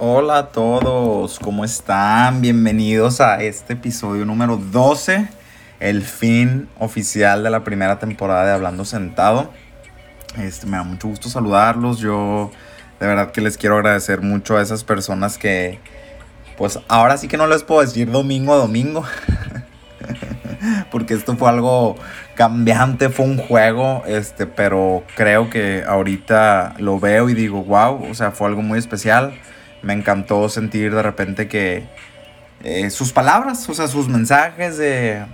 Hola a todos, ¿cómo están? Bienvenidos a este episodio número 12, el fin oficial de la primera temporada de Hablando Sentado. Este, me da mucho gusto saludarlos, yo de verdad que les quiero agradecer mucho a esas personas que, pues ahora sí que no les puedo decir domingo a domingo, porque esto fue algo cambiante, fue un juego, este, pero creo que ahorita lo veo y digo, wow, o sea, fue algo muy especial. Me encantó sentir de repente que eh, sus palabras, o sea, sus mensajes de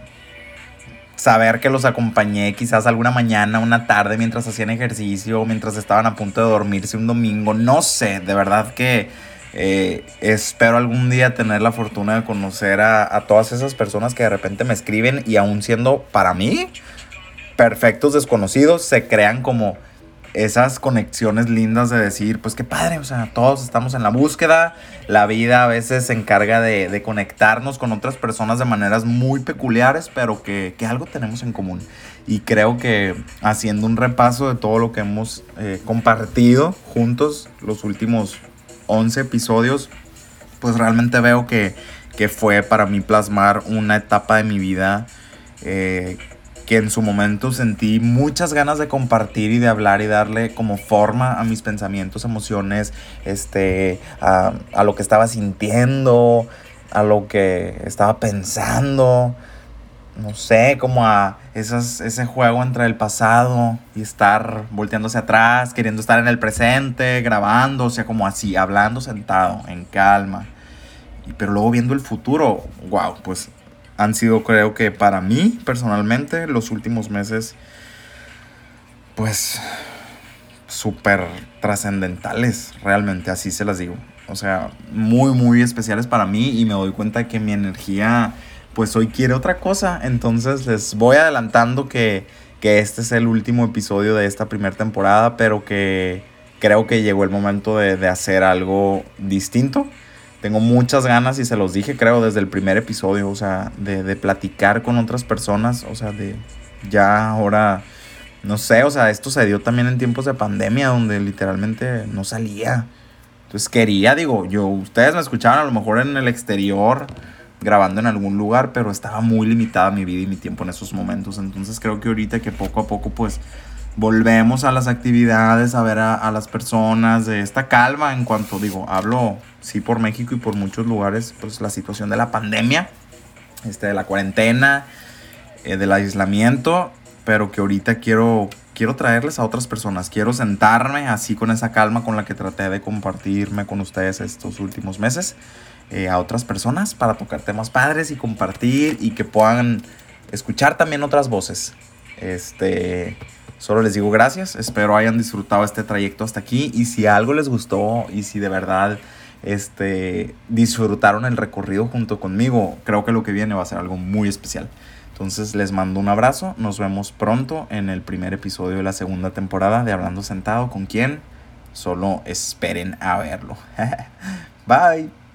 saber que los acompañé quizás alguna mañana, una tarde mientras hacían ejercicio, mientras estaban a punto de dormirse un domingo, no sé, de verdad que eh, espero algún día tener la fortuna de conocer a, a, todas esas personas que de repente me escriben y aún siendo para mí perfectos desconocidos se crean como esas conexiones lindas de decir, pues qué padre, o sea, todos estamos en la búsqueda, la vida a veces se encarga de, de conectarnos con otras personas de maneras muy peculiares, pero que, que, algo tenemos en común. Y creo que haciendo un repaso de todo lo que hemos eh, compartido juntos los últimos 11 episodios, pues realmente veo que, que fue para mí plasmar una etapa de mi vida eh, que en su momento sentí muchas ganas de compartir y de hablar y darle como forma a mis pensamientos, emociones, este, a, lo que estaba sintiendo, a lo que estaba pensando, no sé, como a ese juego entre el pasado y estar volteándose atrás, queriendo estar en el presente, grabando, o sea, como así, hablando sentado, en calma. Pero luego viendo el futuro, wow, pues han sido creo que para mí personalmente los últimos meses pues súper trascendentales, realmente así se las digo. O sea, muy, muy especiales para mí y me doy cuenta que mi energía pues hoy quiere otra cosa. Entonces les voy adelantando que, que este es el último episodio de esta primera temporada, pero que creo que llegó el momento de, de hacer algo distinto tengo muchas ganas y se los dije, creo, desde el primer episodio, o sea, de, de, platicar con otras personas, o sea, de ya ahora, no sé, o sea, esto se dio también en tiempos de pandemia, donde literalmente no salía. Entonces quería, digo, yo, ustedes me escuchaban a lo mejor en el exterior, grabando en algún lugar, pero estaba muy limitada mi vida y mi tiempo en esos momentos. Entonces creo que ahorita que poco a poco, pues, volvemos a las actividades, a ver a, a las personas, de esta calma en cuanto, digo, hablo sí por México y por muchos lugares, pues la situación de la pandemia, este, de la cuarentena, eh, del aislamiento, pero que ahorita quiero, quiero traerles a otras personas, quiero sentarme así con esa calma con la que traté de compartirme con ustedes estos últimos meses, eh, a otras personas para tocar temas padres y compartir y que puedan escuchar también otras voces. Este, solo les digo gracias, espero hayan disfrutado este trayecto hasta aquí y si algo les gustó y si de verdad este, disfrutaron el recorrido junto conmigo. Creo que lo que viene va a ser algo muy especial. Entonces les mando un abrazo. Nos vemos pronto en el primer episodio de la segunda temporada de Hablando Sentado. ¿Con quién? Solo esperen a verlo. Bye.